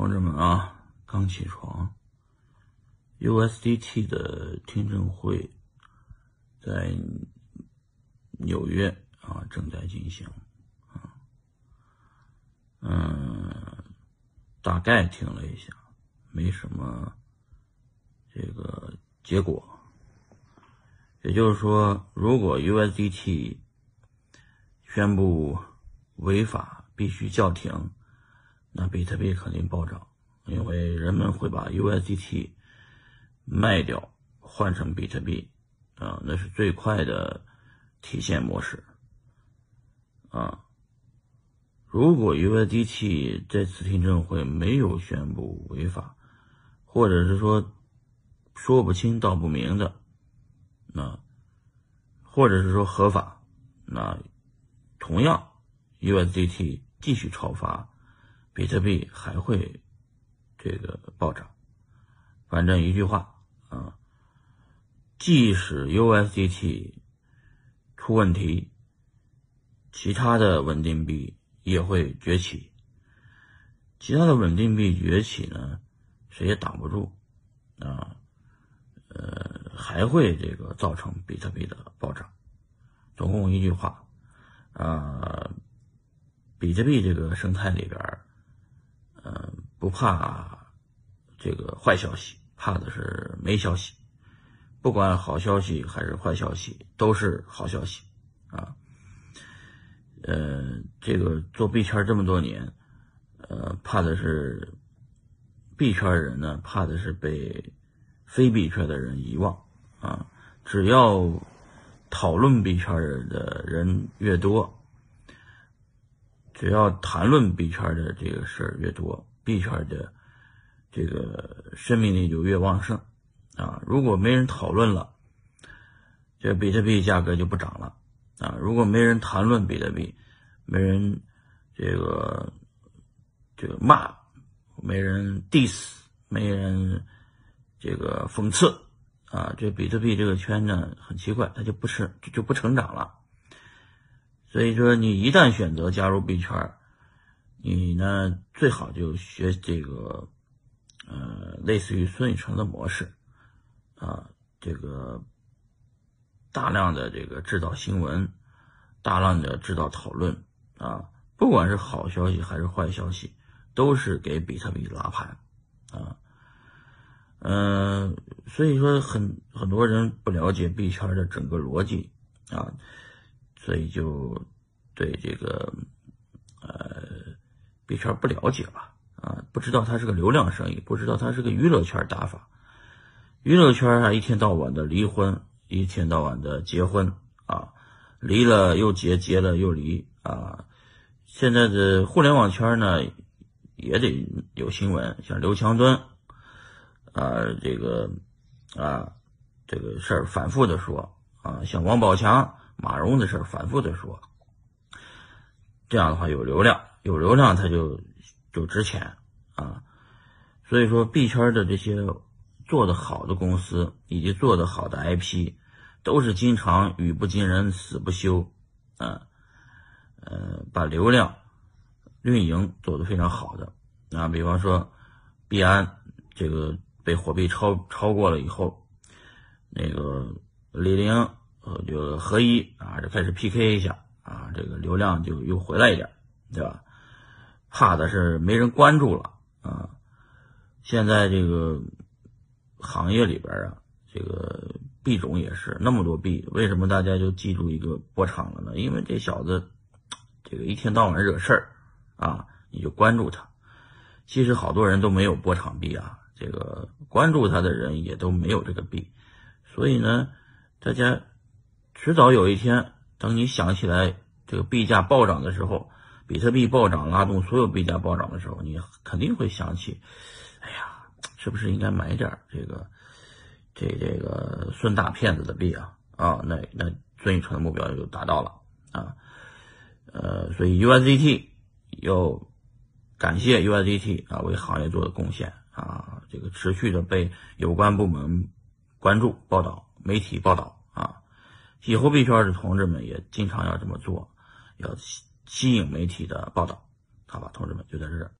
同志们啊，刚起床。USDT 的听证会在纽约啊正在进行啊，嗯，大概听了一下，没什么这个结果。也就是说，如果 USDT 宣布违法，必须叫停。那比特币肯定暴涨，因为人们会把 USDT 卖掉换成比特币，啊，那是最快的提现模式。啊，如果 USDT 这次听证会没有宣布违法，或者是说说不清道不明的，那或者是说合法，那同样 USDT 继续超发。比特币还会这个暴涨，反正一句话啊，即使 USDT 出问题，其他的稳定币也会崛起。其他的稳定币崛起呢，谁也挡不住啊，呃，还会这个造成比特币的暴涨。总共一句话啊，比特币这个生态里边。不怕这个坏消息，怕的是没消息。不管好消息还是坏消息，都是好消息啊。呃，这个做币圈这么多年，呃，怕的是币圈人呢，怕的是被非币圈的人遗忘啊。只要讨论币圈的人越多。只要谈论币圈的这个事儿越多，币圈的这个生命力就越旺盛啊！如果没人讨论了，这比特币价格就不涨了啊！如果没人谈论比特币，没人这个这个骂，没人 diss，没人这个讽刺啊！这比特币这个圈呢很奇怪，它就不是就不成长了。所以说，你一旦选择加入币圈，你呢最好就学这个，呃，类似于孙宇晨的模式，啊，这个大量的这个制造新闻，大量的制造讨论，啊，不管是好消息还是坏消息，都是给比特币拉盘，啊，嗯，所以说很很多人不了解币圈的整个逻辑，啊。所以就对这个币圈不了解吧啊，不知道它是个流量生意，不知道它是个娱乐圈打法。娱乐圈啊，一天到晚的离婚，一天到晚的结婚啊，离了又结，结了又离啊。现在的互联网圈呢，也得有新闻，像刘强东啊，这个啊这个事儿反复的说啊，像王宝强。马蓉的事儿反复的说，这样的话有流量，有流量它就就值钱啊。所以说币圈的这些做的好的公司以及做的好的 IP，都是经常语不惊人死不休，啊，呃，把流量运营做得非常好的啊。比方说币安这个被火币超超过了以后，那个李宁。呃，就合一啊，就开始 PK 一下啊，这个流量就又回来一点，对吧？怕的是没人关注了啊。现在这个行业里边啊，这个币种也是那么多币，为什么大家就记住一个波场了呢？因为这小子这个一天到晚惹事儿啊，你就关注他。其实好多人都没有波场币啊，这个关注他的人也都没有这个币，所以呢，大家。迟早有一天，等你想起来这个币价暴涨的时候，比特币暴涨拉动所有币价暴涨的时候，你肯定会想起，哎呀，是不是应该买点这个这这个孙大骗子的币啊？啊，那那孙宇晨的目标就达到了啊。呃，所以 USDT 要感谢 USDT 啊，为行业做的贡献啊，这个持续的被有关部门关注、报道、媒体报道啊。以后币圈的同志们也经常要这么做，要吸引媒体的报道，好吧，同志们就在这儿。